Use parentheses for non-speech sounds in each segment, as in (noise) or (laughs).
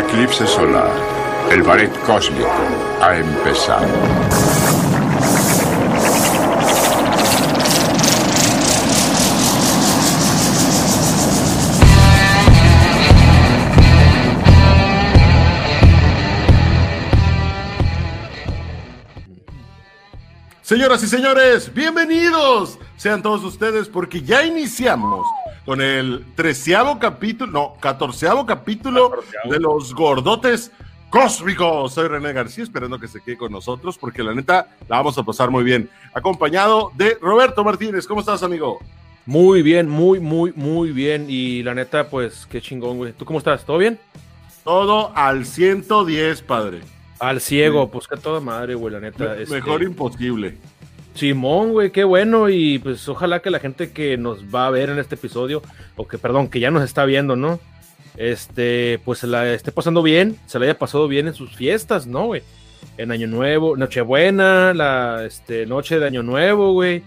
eclipse solar, el ballet cósmico ha empezado. Señoras y señores, bienvenidos sean todos ustedes porque ya iniciamos con el treceavo capítulo, no, catorceavo capítulo de los gordotes cósmicos. Soy René García, esperando que se quede con nosotros porque la neta la vamos a pasar muy bien. Acompañado de Roberto Martínez. ¿Cómo estás, amigo? Muy bien, muy, muy, muy bien. Y la neta, pues, qué chingón, güey. ¿Tú cómo estás? ¿Todo bien? Todo al 110, padre. Al ciego, pues que toda madre, güey, la neta. Me- Mejor imposible. Simón, güey, qué bueno. Y pues ojalá que la gente que nos va a ver en este episodio, o que, perdón, que ya nos está viendo, ¿no? Este, pues se la esté pasando bien, se la haya pasado bien en sus fiestas, ¿no, güey? En Año Nuevo, Nochebuena, la este, noche de Año Nuevo, güey.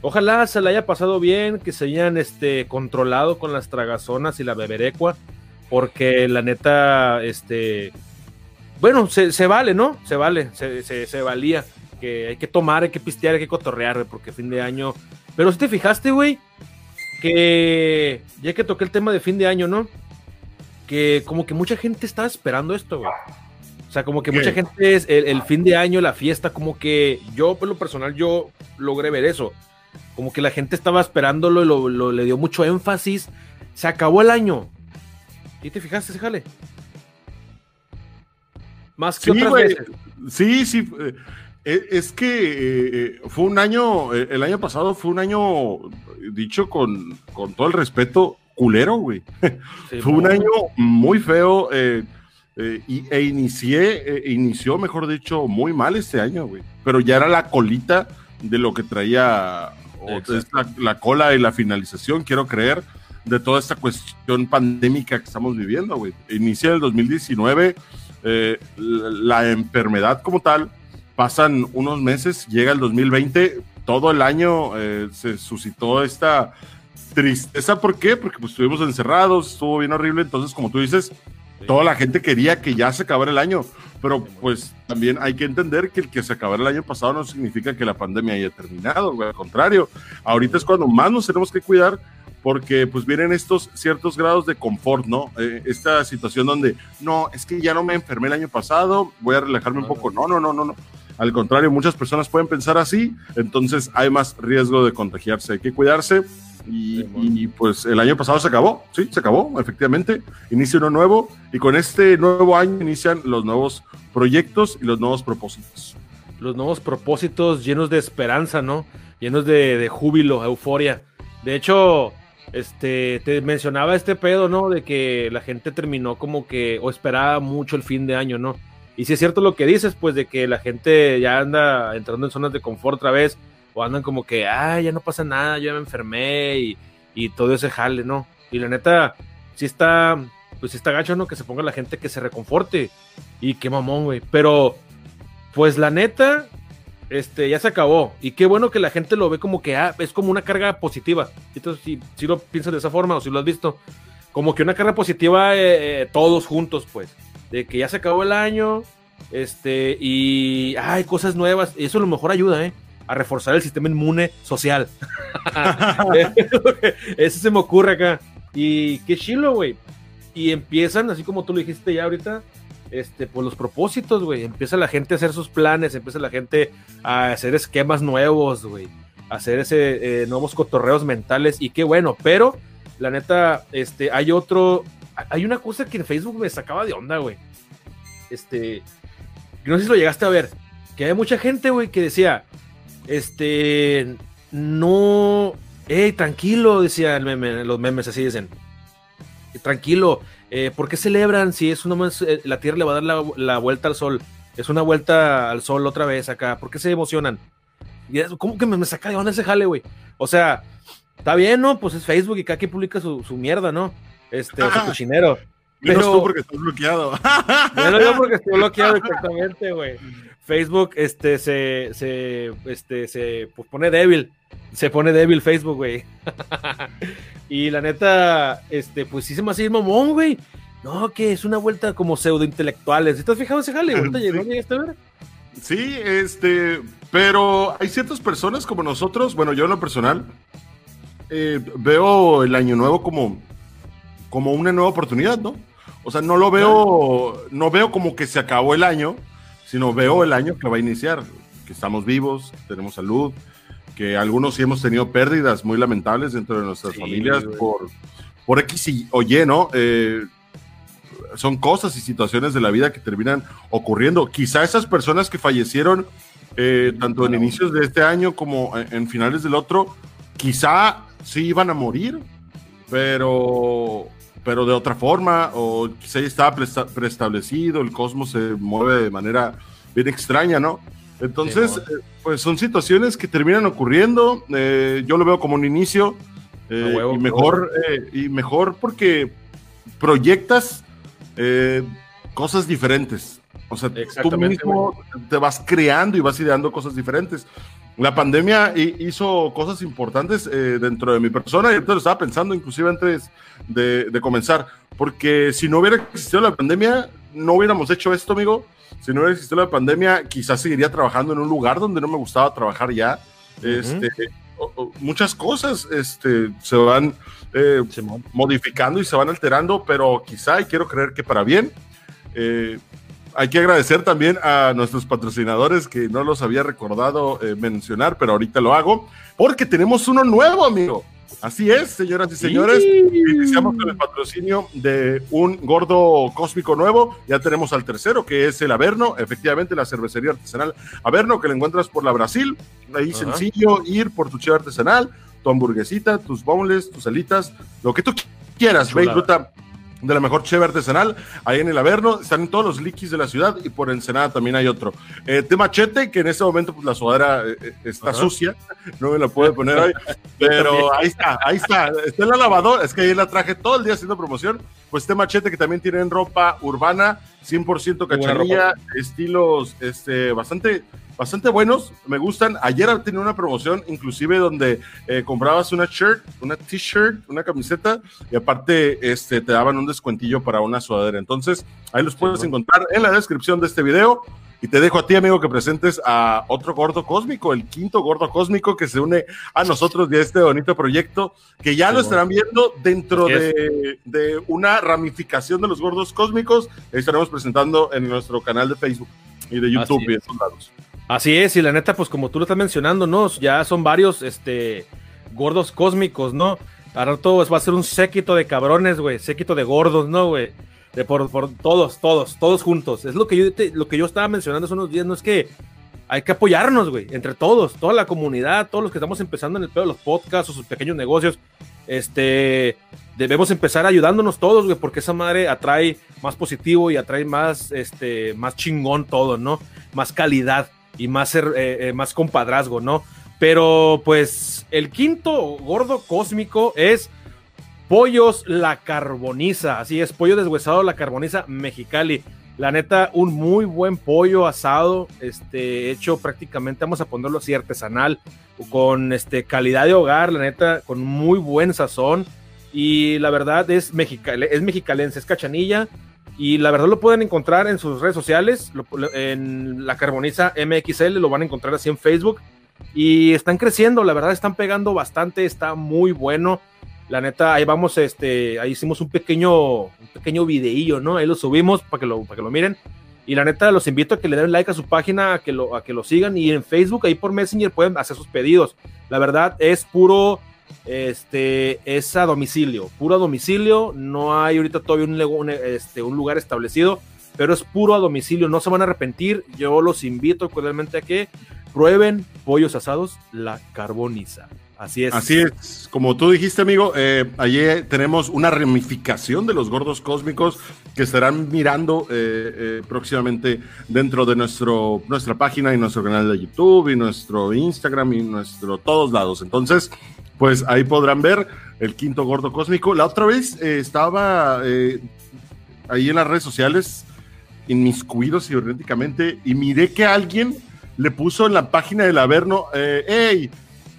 Ojalá se la haya pasado bien, que se hayan este, controlado con las tragazonas y la beberecua, porque la neta, este, bueno, se, vale, ¿no? Se vale, se valía. Que hay que tomar, hay que pistear, hay que cotorrear, güey, porque fin de año. Pero si te fijaste, güey, que ya que toqué el tema de fin de año, ¿no? Que como que mucha gente estaba esperando esto, güey. O sea, como que ¿Qué? mucha gente es el, el fin de año, la fiesta, como que yo, por lo personal, yo logré ver eso. Como que la gente estaba esperándolo y lo, lo- le dio mucho énfasis. Se acabó el año. ¿Y te fijaste, jale? Más que Sí, otras veces. Sí, sí. Eh, Es que eh, eh, fue un año, el año pasado fue un año, dicho con, con todo el respeto, culero, güey. Sí, Fue un año muy feo eh, eh, y, e inicié, inició, mejor dicho, muy mal este año, güey. Pero ya era la colita de lo que traía la, la cola y la finalización, quiero creer, de toda esta cuestión pandémica que estamos viviendo, güey. Inicia el 2019, eh, la, la enfermedad como tal, pasan unos meses, llega el 2020, todo el año eh, se suscitó esta tristeza. ¿Por qué? Porque pues, estuvimos encerrados, estuvo bien horrible. Entonces, como tú dices, toda la gente quería que ya se acabara el año. Pero pues también hay que entender que el que se acabara el año pasado no significa que la pandemia haya terminado, güey. Al contrario, ahorita es cuando más nos tenemos que cuidar porque pues vienen estos ciertos grados de confort, ¿no? Eh, esta situación donde, no, es que ya no me enfermé el año pasado, voy a relajarme un poco. No, no, no, no, no. Al contrario, muchas personas pueden pensar así, entonces hay más riesgo de contagiarse. Hay que cuidarse. Y, y, pues el año pasado se acabó, sí, se acabó, efectivamente. Inicia uno nuevo y con este nuevo año inician los nuevos proyectos y los nuevos propósitos. los nuevos propósitos llenos de esperanza, ¿no? Llenos de, de júbilo, euforia. De hecho, este, te mencionaba este pedo, ¿no? De que la gente terminó como que, o esperaba mucho el fin de año, ¿no? Y si es cierto lo que dices, pues de que la gente ya anda entrando en zonas de confort otra vez, o andan como que, ah, ya no pasa nada, yo ya me enfermé, y, y todo ese jale, ¿no? Y la neta, sí está, pues sí está gacho, ¿no? Que se ponga la gente que se reconforte. Y qué mamón, güey. Pero, pues la neta, este, ya se acabó. Y qué bueno que la gente lo ve como que ah, es como una carga positiva. Entonces, si, si lo piensas de esa forma o si lo has visto, como que una carga positiva eh, eh, todos juntos, pues. De que ya se acabó el año, este, y hay cosas nuevas. Y eso a lo mejor ayuda, ¿eh? A reforzar el sistema inmune social. (laughs) (laughs) eso se me ocurre acá. Y qué chilo, güey. Y empiezan, así como tú lo dijiste ya ahorita, este, pues los propósitos, güey. Empieza la gente a hacer sus planes, empieza la gente a hacer esquemas nuevos, güey. Hacer ese eh, nuevos cotorreos mentales. Y qué bueno, pero la neta, este, hay otro. Hay una cosa que en Facebook me sacaba de onda, güey. Este. No sé si lo llegaste a ver. Que hay mucha gente, güey, que decía. Este. No. Ey, tranquilo, decía el meme, los memes así dicen. Tranquilo, eh, ¿por qué celebran si es una más, eh, la Tierra le va a dar la, la vuelta al Sol? Es una vuelta al Sol otra vez acá. ¿Por qué se emocionan? Y es- ¿Cómo que me, me saca de onda ese jale, güey? O sea, está bien, ¿no? Pues es Facebook y cada quien publica su, su mierda, ¿no? Este, o su cochinero. Pero- tú porque estás bloqueado. (laughs) Yo porque estoy bloqueado (laughs) exactamente, güey. Facebook, este, se, se, este, se pues, pone débil. Se pone débil Facebook, güey. (laughs) y la neta, este, pues sí se me hace ir mamón, güey. no, que es una vuelta como pseudo intelectuales. ¿Estás fijado ese jale? ¿Ahorita llegó, llegaste a ver? Sí, este, pero hay ciertas personas como nosotros, bueno, yo en lo personal, eh, veo el año nuevo como, como una nueva oportunidad, ¿no? O sea, no lo veo, no veo como que se acabó el año, sino veo el año que va a iniciar, que estamos vivos, tenemos salud, que algunos sí hemos tenido pérdidas muy lamentables dentro de nuestras familias por, por X y, o Y, ¿no? Eh, son cosas y situaciones de la vida que terminan ocurriendo. Quizá esas personas que fallecieron eh, tanto en inicios de este año como en, finales del otro, quizá sí iban a morir, pero, pero de otra forma, o quizá ya estaba preestablecido, el cosmos se mueve de manera bien extraña, ¿no? Entonces, eh, pues son situaciones que terminan ocurriendo. Eh, yo lo veo como un inicio y mejor y mejor porque proyectas cosas diferentes. O sea, tú mismo te vas creando y vas ideando cosas diferentes. La pandemia hizo cosas importantes eh, dentro de mi persona y ahorita lo estaba pensando inclusive antes de, de, comenzar, porque si no hubiera existido la pandemia, no hubiéramos hecho esto, amigo. Si no hubiera existido la pandemia, quizás seguiría trabajando en un lugar donde no me gustaba trabajar ya. este, muchas cosas este, se van eh, modificando y se van alterando, pero quizá, y quiero creer que para bien, eh, hay que agradecer también a nuestros patrocinadores que no los había recordado eh, mencionar, pero ahorita lo hago, porque tenemos uno nuevo, amigo. Así es, señoras y señores. Iniciamos con el patrocinio de un gordo cósmico nuevo. Ya tenemos al tercero, que es el Averno, efectivamente la cervecería artesanal Averno, que la encuentras por la Brasil. Ahí sencillo ir por tu cheve artesanal, tu hamburguesita, tus boneless, tus alitas, lo que tú quieras. Ve disfruta de la mejor cheve artesanal, ahí en el Averno, están en todos los liquis de la ciudad y por Ensenada también hay otro. Eh, Machete, que en este momento pues la sudadera eh, eh, está sucia, no me la puedo poner ahí, pero ahí está, ahí está, está en la lavadora, es que ahí la traje todo el día haciendo promoción, pues Té Machete que también tienen ropa urbana, 100% cacharilla, estilos este, bastante bastante buenos, me gustan. Ayer tenía una promoción, inclusive donde eh, comprabas una shirt, una t-shirt, una camiseta y aparte este, te daban un descuentillo para una sudadera. Entonces, ahí los puedes encontrar en la descripción de este video. Y te dejo a ti, amigo, que presentes a otro gordo cósmico, el quinto gordo cósmico que se une a nosotros de este bonito proyecto, que ya lo estarán viendo dentro de, de, una ramificación de los gordos cósmicos. Estaremos presentando en nuestro canal de Facebook y de YouTube y de todos lados. Así es, y la neta, pues como tú lo estás mencionando, ¿no? Ya son varios, este, gordos cósmicos, ¿no? Ahora todo va a ser un séquito de cabrones, güey, séquito de gordos, ¿no, güey? De por, todos, todos, todos juntos. Es lo que yo, lo que yo estaba mencionando hace unos días, no es que hay que apoyarnos, güey, entre todos, toda la comunidad, todos los que estamos empezando en el pedo de los podcasts o sus pequeños negocios, este, debemos empezar ayudándonos todos, güey, porque esa madre atrae más positivo y atrae más, este, más chingón todo, ¿no? Más calidad y más, eh, eh, más compadrazgo, ¿no? Pero pues el quinto gordo cósmico es Pollos La Carboniza, así es, pollo deshuesado La Carboniza Mexicali. La neta, un muy buen pollo asado, este, hecho prácticamente, vamos a ponerlo así, artesanal, con este, calidad de hogar, la neta, con muy buen sazón. Y la verdad es, es mexicalense, es cachanilla, y la verdad lo pueden encontrar en sus redes sociales, en la Carboniza MXL, lo van a encontrar así en Facebook. Y están creciendo, la verdad están pegando bastante, está muy bueno. La neta, ahí vamos, este, ahí hicimos un pequeño, un pequeño videillo, ¿no? Ahí lo subimos para que lo, para que lo miren. Y la neta, los invito a que le den like a su página, a que lo, a que lo sigan. Y en Facebook, ahí por Messenger, pueden hacer sus pedidos. La verdad, es puro este, es a domicilio, puro domicilio, no hay ahorita todavía un, este, un lugar establecido, pero es puro a domicilio, no se van a arrepentir, yo los invito cordialmente a que prueben pollos asados, la carboniza. Así es. Así es. Como tú dijiste, amigo, eh, allí tenemos una ramificación de los gordos cósmicos que estarán mirando eh, eh, próximamente dentro de nuestro, nuestra página y nuestro canal de YouTube y nuestro Instagram y nuestro todos lados. Entonces, pues ahí podrán ver el quinto gordo cósmico. La otra vez eh, estaba eh, ahí en las redes sociales, inmiscuido cibernéticamente, y miré que alguien le puso en la página del Averno, eh, hey,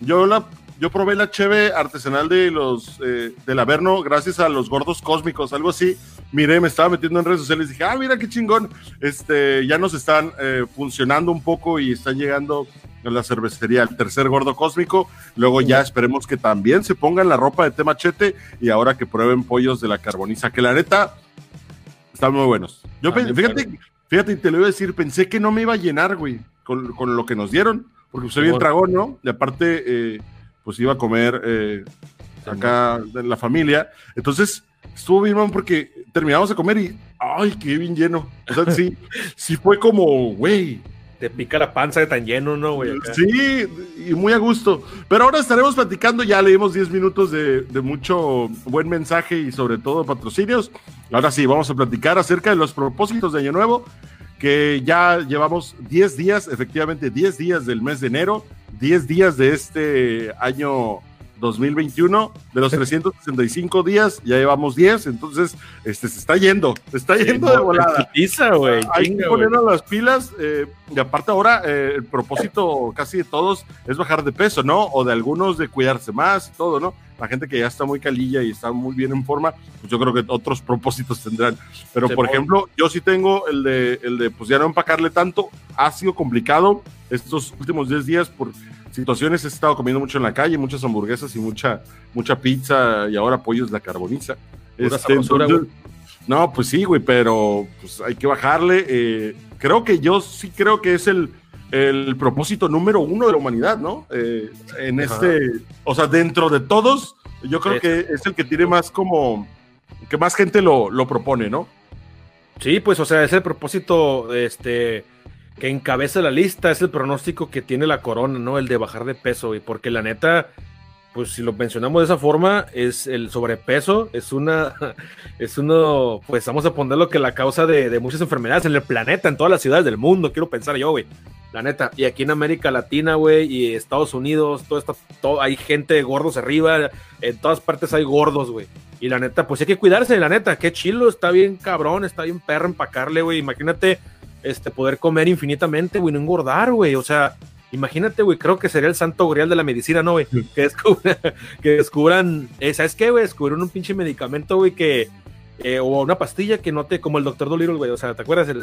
yo, la, yo probé la cheve artesanal de los del Averno gracias a los gordos cósmicos, algo así. miré, me estaba metiendo en redes sociales y dije, ah, mira qué chingón, este, ya nos están eh, funcionando un poco y están llegando a la cervecería el tercer gordo cósmico. Luego ya esperemos que también se pongan la ropa de té machete y ahora que prueben pollos de la carboniza, que la neta están muy buenos. Yo, pe- bien fíjate, fíjate, te lo iba a decir, pensé que no me iba a llenar, güey, con, con lo que nos dieron, porque soy bien dragón, ¿no? Y aparte, eh, pues iba a comer eh, acá de la familia. Entonces, estuvo bien, man, porque terminamos de comer y, ay, qué bien lleno. O sea, sí, (laughs) sí fue como, güey, Te pica la panza de tan lleno, ¿no, güey? Sí, y muy a gusto. Pero ahora estaremos platicando, ya leímos 10 minutos de, de mucho buen mensaje y sobre todo patrocinios. Ahora sí, vamos a platicar acerca de los propósitos de Año Nuevo, que ya llevamos 10 días, efectivamente 10 días del mes de enero, 10 días de este año 2021, de los 365 días, ya llevamos 10, entonces este, se está yendo, se está yendo de volada. Pizza, güey. Hay que chinga, ponernos las pilas. eh, y aparte ahora eh, el propósito casi de todos es bajar de peso, ¿no? O de algunos de cuidarse más y todo, ¿no? La gente que ya está muy calilla y está muy bien en forma, pues yo creo que otros propósitos tendrán. Pero por Simón. ejemplo, yo sí tengo el de, el de pues ya no empacarle tanto. Ha sido complicado estos últimos 10 días por situaciones. He estado comiendo mucho en la calle, muchas hamburguesas y mucha, mucha pizza y ahora pollos la carboniza. Este, entonces- no, pues sí, güey, pero pues hay que bajarle. eh, creo que yo sí creo que es el, el propósito número uno de la humanidad, ¿no? Eh, en Ajá. este, o sea, dentro de todos, yo creo que es el que tiene más como, que más gente lo, lo propone, ¿no? Sí, pues, o sea, es el propósito, este, que encabeza la lista, es el pronóstico que tiene la corona, ¿no? El de bajar de peso, güey, porque la neta, pues si lo mencionamos de esa forma, es el sobrepeso, es una, (laughs) es uno, pues vamos a ponerlo que la causa de, de muchas enfermedades en el planeta, en todas las ciudades del mundo, quiero pensar yo, güey. La neta, y aquí en América Latina, güey, y Estados Unidos, todo esto, todo, hay gente de gordos arriba, en todas partes hay gordos, güey. Y la neta, pues hay que cuidarse, la neta, qué chilo, está bien cabrón, está bien perro empacarle, güey. Imagínate, este, poder comer infinitamente, güey, no engordar, güey. O sea, imagínate, güey, creo que sería el santo grial de la medicina, ¿no, güey? Que, descubra- (laughs) que descubran, eh, ¿sabes qué, güey? Descubrir un pinche medicamento, güey, que, eh, o una pastilla que no te, como el doctor Dolittle, güey, o sea, ¿te acuerdas? El,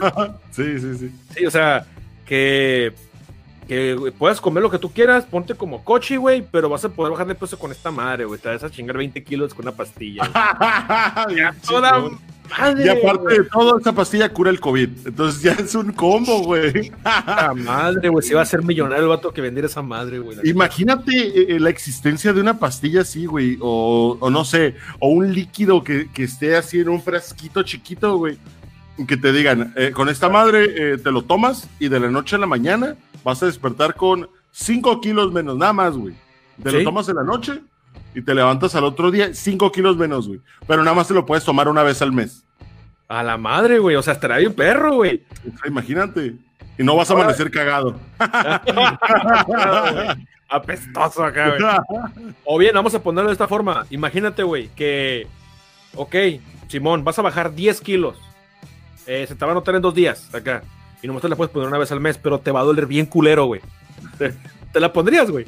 Sí, sí, sí. Sí, o sea, que, puedas comer lo que tú quieras, ponte como coche, güey, pero vas a poder bajar de peso con esta madre, güey. Te vas a chingar 20 kilos con una pastilla. (laughs) Toda madre, y aparte de todo, esta pastilla cura el COVID. Entonces ya es un combo, güey. Puta madre, güey. Se va a ser millonario el vato que vendiera esa madre, güey. Imagínate eh, la existencia de una pastilla así, güey, o, o no sé, o un líquido que, que esté así en un frasquito chiquito, güey, que te digan, eh, con esta madre eh, te lo tomas y de la noche a la mañana vas a despertar con 5 kilos menos, nada más, güey. Te lo tomas en la noche y te levantas al otro día 5 kilos menos, güey. Pero nada más te lo puedes tomar una vez al mes. A la madre, güey. O sea, estará bien perro, güey. Imagínate. Y no vas a amanecer cagado. (laughs) Apestoso acá, güey. (laughs) O bien, vamos a ponerlo de esta forma. Imagínate, güey, que. Ok, Simón, vas a bajar 10 kilos. Eh, se te va a notar en dos días acá. Y nomás te la puedes poner una vez al mes, pero te va a doler bien culero, güey. ¿Te, te la pondrías, güey?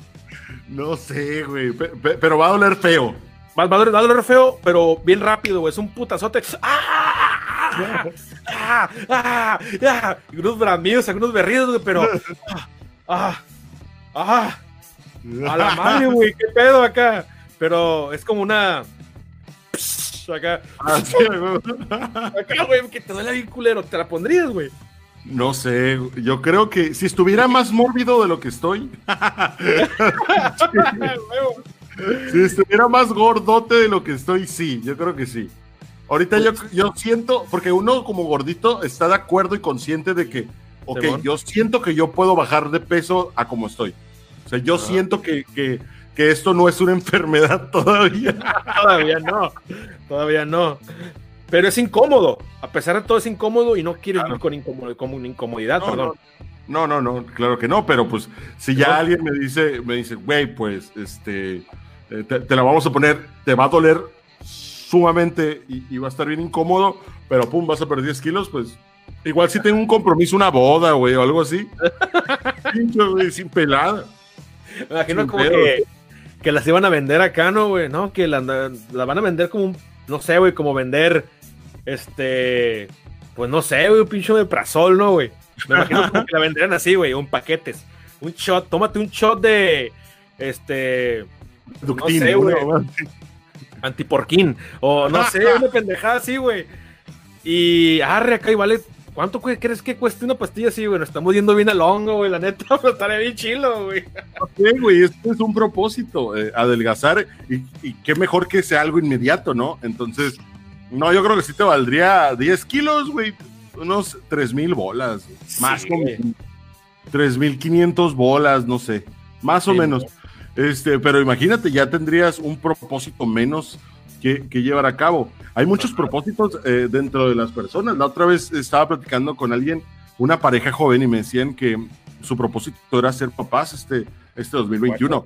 No sé, güey, pe- pe- pero va a doler feo. Va, va a doler, va a doler feo, pero bien rápido, güey. Es un putazote. ¡Ah! ¡Ah! ¡Ah! ¡Ah! Y unos bramidos, algunos berridos, güey, pero. ¡Ah! ¡Ah! A la madre, güey, qué pedo acá. Pero es como una. Acá, Ah, (laughs) sí, acá, güey, que te duele bien culero. ¿Te la pondrías, güey? No sé, yo creo que si estuviera más mórbido de lo que estoy, (laughs) si estuviera más gordote de lo que estoy, sí, yo creo que sí. Ahorita yo, yo siento, porque uno como gordito está de acuerdo y consciente de que, ok, yo siento que yo puedo bajar de peso a como estoy. O sea, yo siento que, que, que esto no es una enfermedad (laughs) todavía. Todavía no. Todavía no. Pero es incómodo. A pesar de todo, es incómodo y no quieres Claro. vivir con, incómodo- con incomodidad, No, perdón. No, no, no, claro que no, pero pues si ya alguien me dice, me dice, güey, pues este, eh, te, te la vamos a poner, te va a doler sumamente y, y va a estar bien incómodo, pero pum, vas a perder 10 kilos, pues igual si tengo un compromiso, una boda, güey, o algo así. (laughs) Sin pelada. Me imagino Sin como que, que las iban a vender acá, ¿no, güey? ¿No? Que la, la van a vender como un, no sé, güey, como vender este, pues no sé, güey, un pinche de prazol, ¿no, güey? Me imagino como que la vendrían así, güey, un paquetes. Un shot, tómate un shot de, este, Ductín, sé, güey. güey. antiporquín, o no sé, una pendejada así, güey. Y arre acá y vale, ¿cuánto cu- crees que cueste una pastilla así, güey? Nos estamos yendo bien al hongo, güey, la neta, (laughs) pero estaría bien chilo, güey. Sí, güey, esto es un propósito, eh, adelgazar y, y qué mejor que sea algo inmediato, ¿no? Entonces, no, yo creo que sí te valdría 10 kilos, güey, unos 3 mil bolas, más Sí. como 3 mil 500 bolas, no sé, más o menos. Este, pero imagínate, ya tendrías un propósito menos que, que llevar a cabo. Hay muchos propósitos eh, dentro de las personas. La otra vez estaba platicando con alguien, una pareja joven, y me decían que su propósito era ser papás este, este 2021.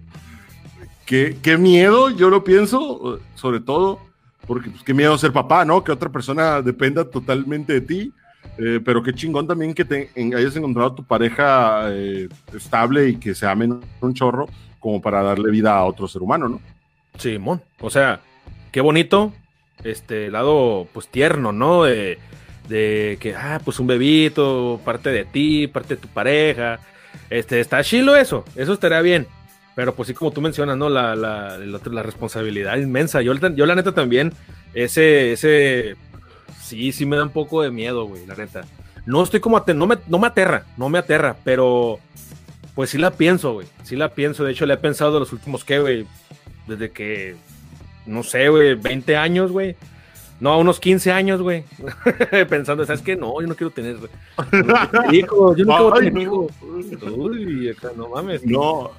Qué, qué miedo, yo lo pienso, sobre todo, porque pues, qué miedo ser papá, ¿no? Que otra persona dependa totalmente de ti. eh, pero qué chingón también que te en- hayas encontrado tu pareja eh, estable y que se amen un chorro como para darle vida a otro ser humano, ¿no? Simón, o sea, qué bonito, este lado pues tierno, ¿no? De, de que, ah, pues un bebito, parte de ti, parte de tu pareja, este, está chilo eso, eso estaría bien, pero pues sí como tú mencionas, ¿no? La, la, la, responsabilidad inmensa, yo, yo la neta también, ese, ese, sí, sí me da un poco de miedo, güey, la neta. No estoy como, no me, no me aterra, no me aterra, pero pues sí la pienso, güey, sí la pienso, de hecho le he pensado los últimos, ¿qué, güey? desde que, no sé, güey, 20 años, güey. No, unos 15 años, güey. (laughs) Pensando, ¿sabes qué? No, yo no quiero tener (laughs) hijos, yo no quiero tener no. hijos. Uy, acá no mames. No.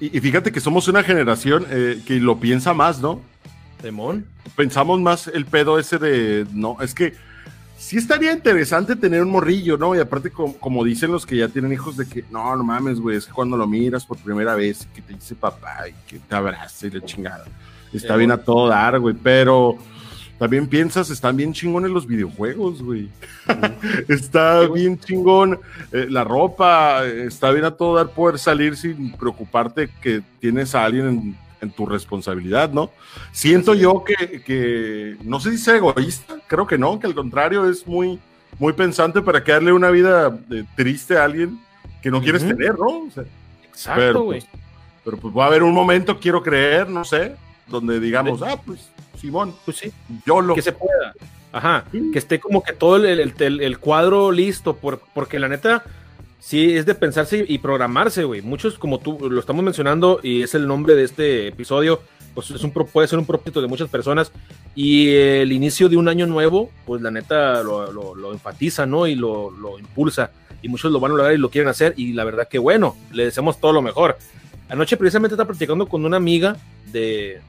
Y, y fíjate que somos una generación eh, que lo piensa más, ¿no? Demón. Pensamos más el pedo ese de, no, es que sí estaría interesante tener un morrillo, ¿no? Y aparte, como, como dicen los que ya tienen hijos, de que, no, no mames, güey, es que cuando lo miras por primera vez, que te dice papá y que te abraza y la chingada. Está Sí, bien a todo dar, güey, pero también piensas, están bien chingones los videojuegos, güey. (laughs) está bien chingón eh, la ropa, eh, está bien a todo dar poder salir sin preocuparte que tienes a alguien en, en tu responsabilidad, ¿no? Siento yo que, que, no sé si sea egoísta, creo que no, que al contrario es muy, muy pensante para que darle una vida eh, triste a alguien que no quieres tener, ¿no? O sea, Exacto, güey. pues, pero pues va a haber un momento, quiero creer, no sé, donde digamos, ah, pues Simón, Pues sí, yo lo... que se pueda. Ajá, Sí. que esté como que todo el, el- el- cuadro listo, por, porque la neta, sí es de pensarse y programarse, güey. Muchos, como tú lo estamos mencionando, y es el nombre de este episodio, pues es un, puede ser un propósito de muchas personas. Y el inicio de un año nuevo, pues la neta lo, lo- lo enfatiza, ¿no? Y lo, lo impulsa. Y muchos lo van a lograr y lo quieren hacer. Y la verdad que bueno, le deseamos todo lo mejor. Anoche precisamente estaba platicando con una amiga de,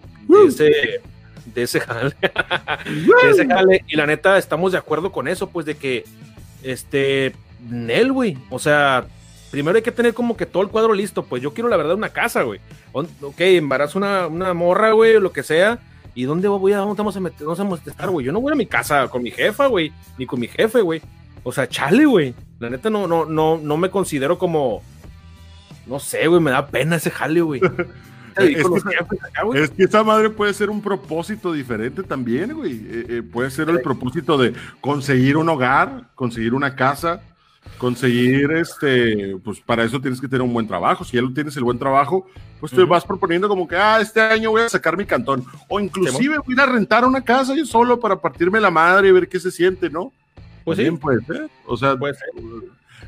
de ese de ese jale, (laughs) de ese jale, y la neta estamos de acuerdo con eso, pues de que este Nel, güey, o sea, primero hay que tener como que todo el cuadro listo, pues yo quiero la verdad una casa, güey. Ok, embarazo una, una morra, güey, o lo que sea. ¿Y dónde voy a, dónde vamos a meter, dónde vamos a estar, güey? Yo no voy a mi casa con mi jefa, güey, ni con mi jefe, güey. O sea, chale, güey. La neta no, no, no, no me considero como, no sé, güey, me da pena ese jale, güey. (laughs) Es Con los que- jefes acá, güey. Es que esa madre puede ser un propósito diferente también, güey. Eh, eh, puede ser el propósito de conseguir un hogar, conseguir una casa, conseguir este, pues para eso tienes que tener un buen trabajo. Si ya lo tienes el buen trabajo, pues te vas proponiendo como que, ah, este año voy a sacar mi cantón. O inclusive voy a ir a rentar una casa yo solo para partirme la madre y ver qué se siente, ¿no? Pues sí, También puede ser. O sea, puede ser.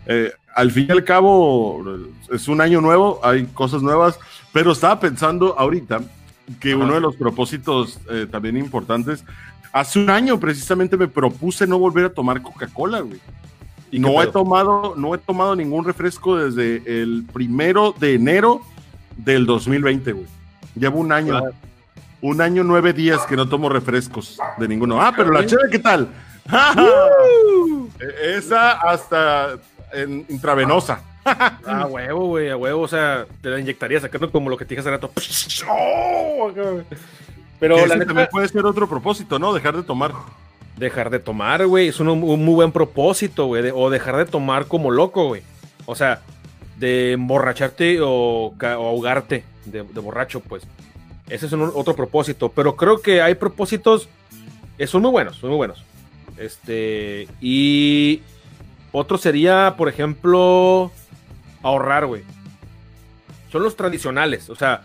Eh, al fin y al cabo, es un año nuevo, hay cosas nuevas, pero estaba pensando ahorita que Ajá. uno de los propósitos eh, también importantes, hace un año precisamente me propuse no volver a tomar Coca-Cola, güey. ¿Y No he tomado, no he tomado ningún refresco desde el primero de enero del 2020, güey. Llevo un año, Claro. un año, nueve días que no tomo refrescos de ninguno. Ah, pero la chévere, ¿qué tal? (laughs) Eh, Esa hasta en intravenosa. Ah, huevo, güey, a huevo, o sea, te la inyectaría sacando como lo que te dije hace rato. ¡Oh! (laughs) Pero la neta, también puede ser otro propósito, ¿no? Dejar de tomar. dejar de tomar, güey, es un, un muy buen propósito, güey, de- o dejar de tomar como loco, güey. O sea, de emborracharte o, ahogarte de, de borracho, pues. Ese es un, otro propósito, pero creo que hay propósitos, eh, son muy buenos, son muy buenos. Este, y otro sería, por ejemplo, ahorrar, güey. Son los tradicionales, o sea,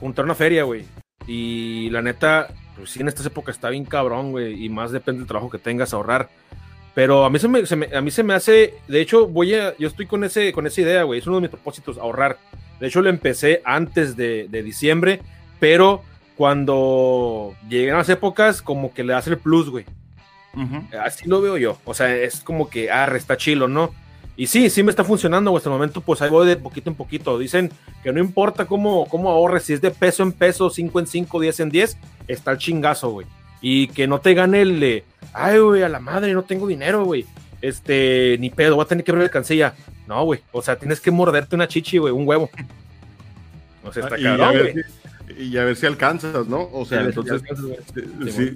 juntar una feria, güey. Y la neta, pues sí, en estas épocas está bien cabrón, güey. Y más depende del trabajo que tengas, ahorrar. Pero a mí se me, a mí se me hace, de hecho, voy a, yo estoy con, ese, con esa idea, güey. Es uno de mis propósitos, ahorrar. De hecho, lo empecé antes de, diciembre, pero cuando llegan las épocas, como que le das el plus, güey. Así lo veo yo. O sea, es como que, ah, está chilo, ¿no? Y sí, sí me está funcionando, güey. Hasta el momento, pues ahí voy de poquito en poquito. Dicen que no importa cómo, cómo ahorres, si es de peso en peso, 5 en 5, 10 en 10, está el chingazo, güey. Y que no te gane el de, ay, güey, a la madre, no tengo dinero, güey. Este, ni pedo, voy a tener que abrir cancilla. No, güey. O sea, tienes que morderte una chichi, güey, un huevo. O sea, está cabrón, güey. Y a ver si alcanzas, ¿no? O sea, entonces, sí, sí,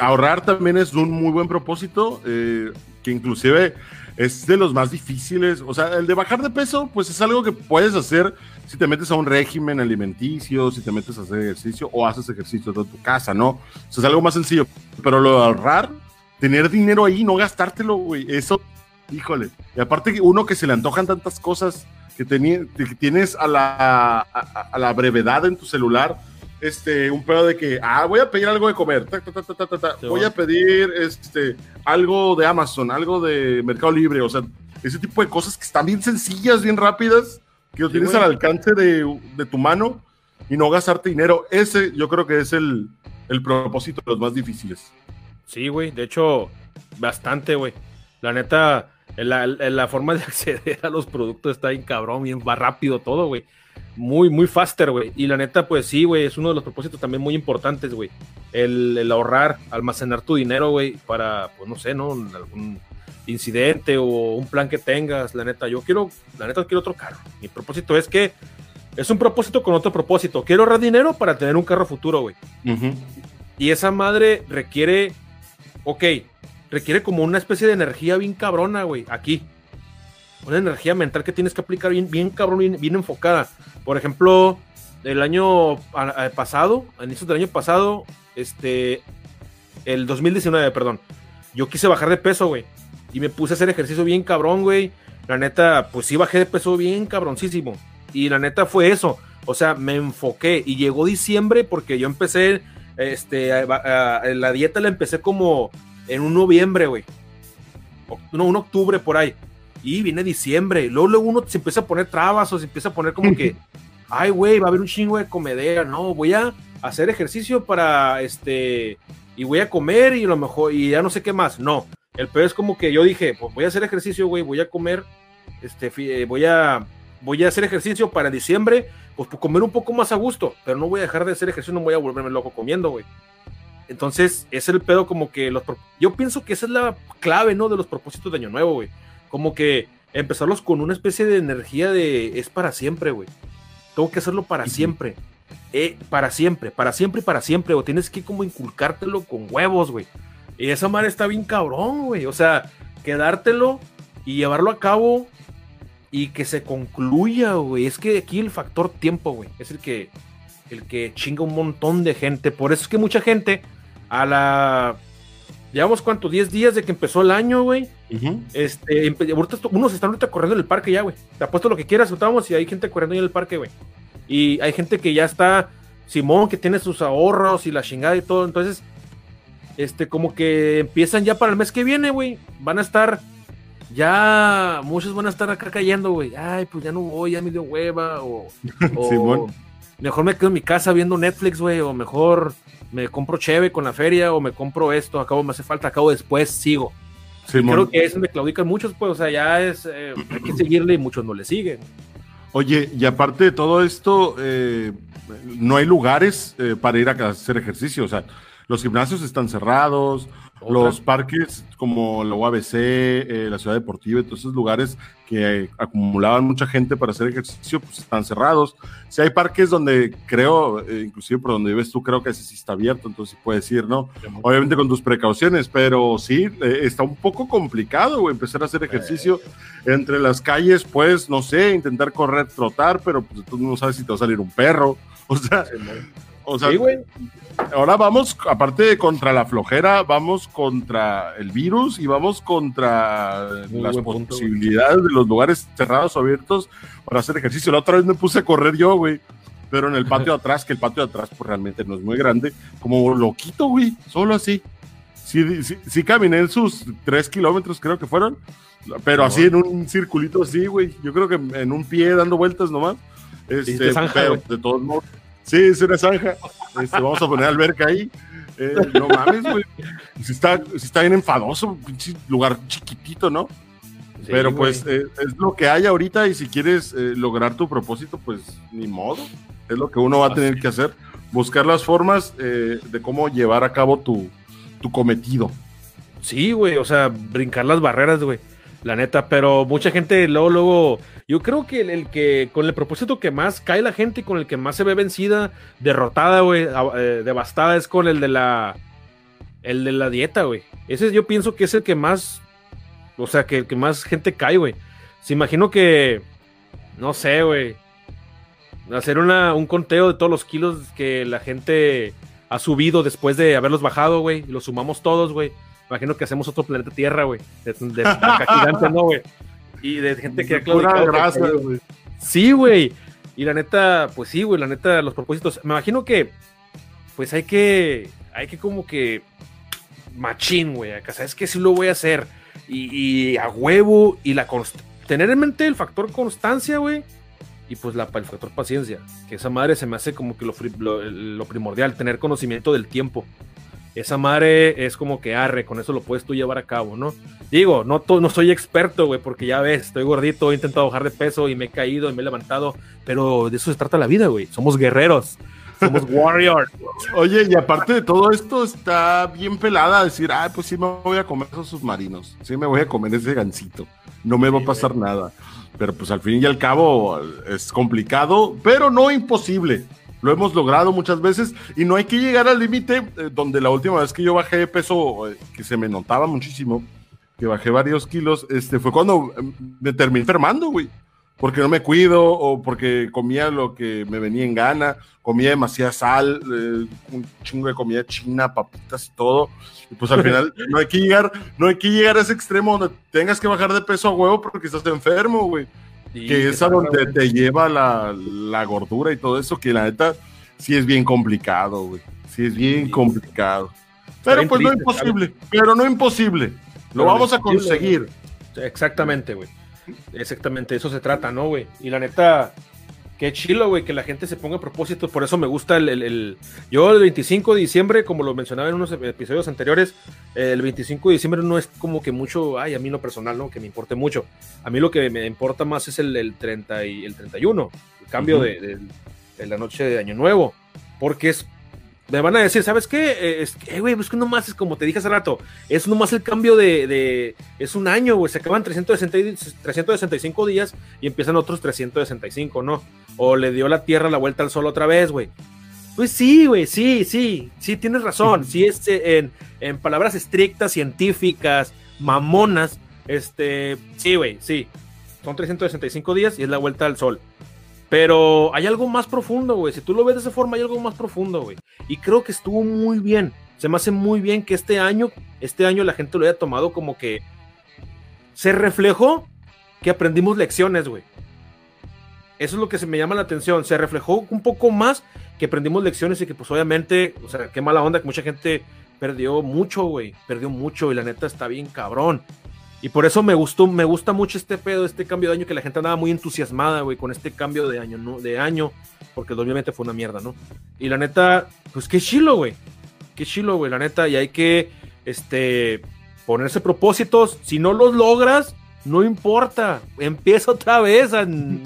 ahorrar también es un muy buen propósito, eh, que inclusive es de los más difíciles. O sea, el de bajar de peso, pues es algo que puedes hacer si te metes a un régimen alimenticio, si te metes a hacer ejercicio o haces ejercicio en tu casa, ¿no? O sea, es algo más sencillo. Pero lo de ahorrar, tener dinero ahí, no gastártelo, güey, eso, híjole. Y aparte, uno que se le antojan tantas cosas que, tienes a la brevedad en tu celular este, un pedo de que, ah, voy a pedir algo de comer, voy a pedir este, algo de Amazon, algo de Mercado Libre, o sea, ese tipo de cosas que están bien sencillas, bien rápidas, que lo tienes al alcance de, de, tu mano y no gastarte dinero. Ese yo creo que es el, el propósito de los más difíciles. Sí, güey, de hecho, bastante, güey. La neta, la, la, forma de (laughs) acceder a los productos está bien cabrón, bien va rápido todo, güey muy, muy faster, güey. Y la neta, pues sí, güey, es uno de los propósitos también muy importantes, güey. El, ahorrar, almacenar tu dinero, güey, para, pues no sé, ¿no? Algún incidente o un plan que tengas. La neta, yo quiero, la neta, quiero otro carro. Mi propósito es que es un propósito con otro propósito. Quiero ahorrar dinero para tener un carro futuro, güey. Y esa madre requiere, ok, requiere como una especie de energía bien cabrona, güey, aquí una energía mental que tienes que aplicar bien, bien cabrón, bien, enfocada. Por ejemplo, el año pasado, a inicios del año pasado, este, el 2019, perdón, yo quise bajar de peso, güey. Y me puse a hacer ejercicio bien cabrón, güey. La neta, pues sí bajé de peso bien cabroncísimo. Y la neta fue eso. O sea, me enfoqué. Y llegó diciembre porque yo empecé, este, la dieta la empecé como en un noviembre, güey. No, un octubre por ahí y viene diciembre, luego, luego uno se empieza a poner trabas o se empieza a poner como que, (laughs) ay, güey, va a haber un chingo de comedera, no, voy a hacer ejercicio para, este, y voy a comer y a lo mejor, y ya no sé qué más, no, el peor es como que yo dije, pues voy a hacer ejercicio, güey, voy a comer, este, eh, voy a, voy a hacer ejercicio para diciembre, pues, pues comer un poco más a gusto, pero no voy a dejar de hacer ejercicio, no voy a volverme loco comiendo, güey. Entonces, es el pedo como que los... Yo pienso que esa es la clave, ¿no? De los propósitos de Año Nuevo, güey como que empezarlos con una especie de energía de es para siempre, güey. Tengo que hacerlo para siempre. Eh, para siempre, para siempre y para siempre, o tienes que como inculcártelo con huevos, güey. Y esa madre está bien cabrón, güey. O sea, quedártelo y llevarlo a cabo y que se concluya, güey. Es que aquí el factor tiempo, güey, es el que, el que chinga un montón de gente. Por eso es que mucha gente a la Llevamos cuánto, 10 días de que empezó el año, güey. Este, unos están ahorita corriendo en el parque ya, güey. Te apuesto lo que quieras, estamos y hay gente corriendo en el parque, güey. Y hay gente que ya está, Simón, que tiene sus ahorros y la chingada y todo. Entonces, este, como que empiezan ya para el mes que viene, güey. Van a estar, ya, muchos van a estar acá cayendo, güey. Ay, pues ya no voy, ya me dio hueva. O, (laughs) Simón. Mejor me quedo en mi casa viendo Netflix, güey. O mejor me compro cheve con la feria o me compro esto, acabo me hace falta, acabo después, sigo. creo que es donde claudican muchos, pues, o sea, ya es, eh, hay que seguirle y muchos no le siguen. Oye, y aparte de todo esto, eh, no hay lugares eh, para ir a hacer ejercicio, o sea, los gimnasios están cerrados, los parques como la UABC, eh, la Ciudad Deportiva, todos esos lugares que acumulaban mucha gente para hacer ejercicio, pues están cerrados. Si hay parques donde creo, eh, inclusive por donde vives tú, creo que ese sí está abierto, entonces sí puedes ir, ¿no? Obviamente con tus precauciones, pero sí, eh, está un poco complicado empezar a hacer ejercicio entre las calles, pues, no sé, intentar correr, trotar, pero pues tú no sabes si te va a salir un perro, (laughs) o sea O sea, ahora vamos, aparte de contra la flojera, vamos contra el virus y vamos contra las posibilidades de los lugares cerrados o abiertos para hacer ejercicio. La otra vez me puse a correr yo, güey. Pero en el patio de atrás, que el patio de atrás pues realmente no es muy grande, como loquito, güey, solo así. Sí, sí, sí caminé en sus tres kilómetros, creo que fueron, pero así en un circulito así, güey. Yo creo que en un pie dando vueltas nomás. Este, pero de todos modos. Sí, es una zanja. Este, vamos a poner alberca ahí. Eh, no mames, güey. Si está, si está bien enfadoso, pinche lugar chiquitito, ¿no? pero pues eh, es lo que hay ahorita y si quieres eh, lograr tu propósito, pues ni modo. Es lo que uno va a tener que hacer. Buscar las formas de cómo llevar a cabo tu, tu cometido. Sí, güey, o sea, brincar las barreras, güey. La neta, pero mucha gente luego, luego, yo creo que el, que con el propósito que más cae la gente y con el que más se ve vencida, derrotada, güey, eh, devastada, es con el de la, el de la dieta, güey. Ese yo pienso que es el que más, o sea, que el que más gente cae, güey. Se imagino que, no sé, güey, hacer una, un conteo de todos los kilos que la gente ha subido después de haberlos bajado, güey, y los sumamos todos, güey Imagino que hacemos otro planeta Tierra, güey. De, de, gigante, ¿no, güey? Y de gente que ha claudicado. güey. Sí, güey. Y la neta, pues sí, güey, la neta, los propósitos. Me imagino que, pues hay que, hay que como que, machín, güey. Acá, ¿sabes qué? Sí lo voy a hacer. Y, a huevo, y la tener en mente el factor constancia, güey. Y pues la, el factor paciencia. Que esa madre se me hace como que lo, lo primordial, tener conocimiento del tiempo esa madre es como que arre, con eso lo puedes tú llevar a cabo, ¿no? Digo, no, no soy experto, güey, porque ya ves, estoy gordito, he intentado bajar de peso y me he caído y me he levantado, pero de eso se trata la vida, güey. Somos guerreros. Somos (laughs) warriors. Oye, y aparte de todo esto, está bien pelada decir, ah, pues sí me voy a comer esos submarinos, sí me voy a comer ese gancito, no me va a pasar nada. Pero pues al fin y al cabo es complicado, pero no imposible. Lo hemos logrado muchas veces y no hay que llegar al límite eh, donde la última vez que yo bajé de peso, eh, que se me notaba muchísimo, que bajé varios kilos, este, fue cuando em, me terminé enfermando, güey. Porque no me cuido o porque comía lo que me venía en gana, comía demasiada sal, eh, un chingo de comida china, papitas y todo. Y pues al final (laughs) no hay que llegar, no hay que llegar a ese extremo donde tengas que bajar de peso a huevo porque estás enfermo, güey que es a donde te lleva la, gordura y todo eso, que la neta sí es bien complicado, güey. Sí es bien complicado. Pero pues no imposible, pero no imposible. Lo vamos a conseguir. Exactamente, güey. Exactamente, eso se trata, ¿no, güey? Y la neta, Qué chilo, güey, que la gente se ponga a propósito. Por eso me gusta el, el, Yo el 25 de diciembre, como lo mencionaba en unos episodios anteriores, el 25 de diciembre no es como que mucho, ay, a mí lo personal, ¿no? Que me importe mucho. A mí lo que me importa más es el, el 30 y el 31, el cambio de, de, la noche de Año Nuevo. Porque es me van a decir, ¿sabes qué? Eh, es que, güey, pues que nomás es como te dije hace rato, es nomás el cambio de, de es un año, güey, se acaban 360, 365 días y empiezan otros 365, ¿no? O le dio la Tierra la vuelta al Sol otra vez, güey. Pues sí, güey, sí, sí, sí, tienes razón. Sí, es eh, en, en palabras estrictas, científicas, mamonas, este, sí, güey, sí. Son 365 días y es la vuelta al Sol. Pero hay algo más profundo, güey. Si tú lo ves de esa forma, hay algo más profundo, güey. Y creo que estuvo muy bien. Se me hace muy bien que este año, este año la gente lo haya tomado como que se reflejó que aprendimos lecciones, güey. Eso es lo que se me llama la atención. Se reflejó un poco más que aprendimos lecciones y que pues obviamente, o sea, qué mala onda que mucha gente perdió mucho, güey. Perdió mucho y la neta está bien cabrón. Y por eso me gustó, me gusta mucho este pedo, este cambio de año, que la gente andaba muy entusiasmada, güey, con este cambio de año, ¿no? De año, porque obviamente fue una mierda, ¿no? Y la neta, pues qué chilo, güey. Qué chilo, güey, la neta. Y hay que, este, ponerse propósitos. Si no los logras, no importa. Empieza otra vez en,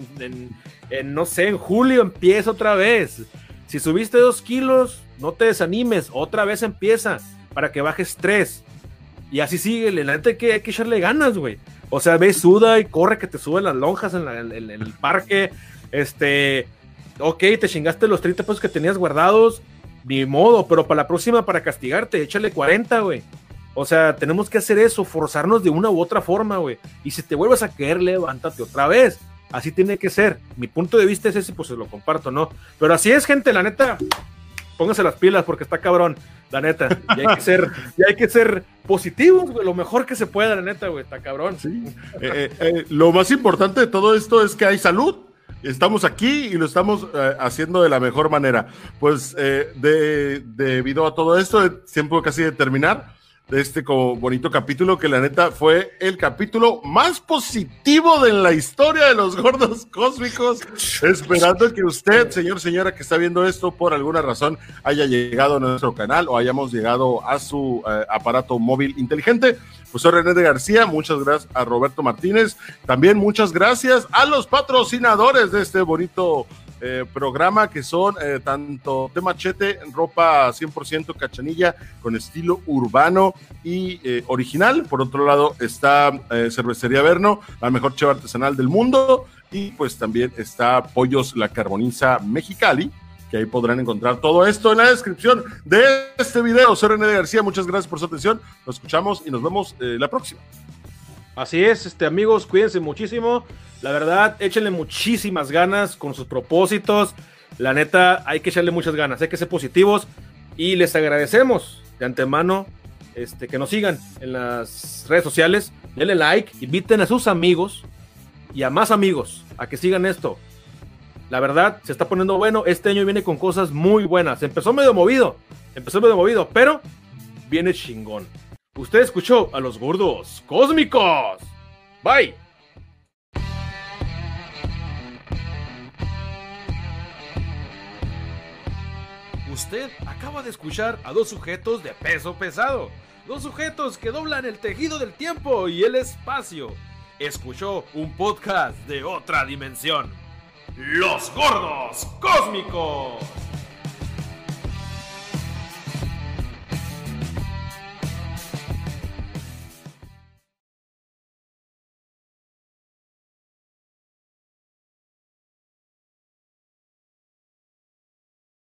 en no sé, en julio empieza otra vez. Si subiste dos kilos, no te desanimes. Otra vez empieza para que bajes tres y así sigue, la neta que, hay que echarle ganas, güey. O sea, ve, suda y corre que te suben las lonjas en, el parque. Este, ok, te chingaste los 30 pesos que tenías guardados, ni modo, pero para la próxima, para castigarte, échale 40, güey. O sea, tenemos que hacer eso, forzarnos de una u otra forma, güey. Y si te vuelves a caer, levántate otra vez. Así tiene que ser. Mi punto de vista es ese, pues se lo comparto, ¿no? Pero así es, gente, la neta. pónganse las pilas porque está cabrón, la neta. Y hay que ser, (laughs) y hay que ser positivos, güey, lo mejor que se pueda, la neta, güey, está cabrón. Sí. Eh, eh, eh, lo más importante de todo esto es que hay salud. Estamos aquí y lo estamos eh, haciendo de la mejor manera. Pues de, debido a todo esto, tiempo casi de terminar este como bonito capítulo que la neta fue el capítulo más positivo de la historia de los gordos cósmicos. Esperando que usted, señor, señora que está viendo esto por alguna razón haya llegado a nuestro canal o hayamos llegado a su eh, aparato móvil inteligente. Pues soy René de García, muchas gracias a Roberto Martínez, también muchas gracias a los patrocinadores de este bonito eh, programa que son eh, tanto de machete, ropa 100% cachanilla con estilo urbano y eh, original. Por otro lado está Cervecería Verno, la mejor cheva artesanal del mundo. Y pues también está Pollos La Carboniza Mexicali, que ahí podrán encontrar todo esto en la descripción de este video. Soy René García, muchas gracias por su atención. Nos escuchamos y nos vemos la próxima. Así es, este, amigos, cuídense muchísimo. La verdad, échenle muchísimas ganas con sus propósitos. La neta, hay que echarle muchas ganas, hay que ser positivos. Y les agradecemos de antemano este, que nos sigan en las redes sociales. Denle like, inviten a sus amigos y a más amigos a que sigan esto. La verdad, se está poniendo bueno. Este año viene con cosas muy buenas. Empezó medio movido, empezó medio movido, pero viene chingón. Usted escuchó a los gordos cósmicos. Bye. Usted acaba de escuchar a dos sujetos de peso pesado. Dos sujetos que doblan el tejido del tiempo y el espacio. Escuchó un podcast de otra dimensión. Los gordos cósmicos.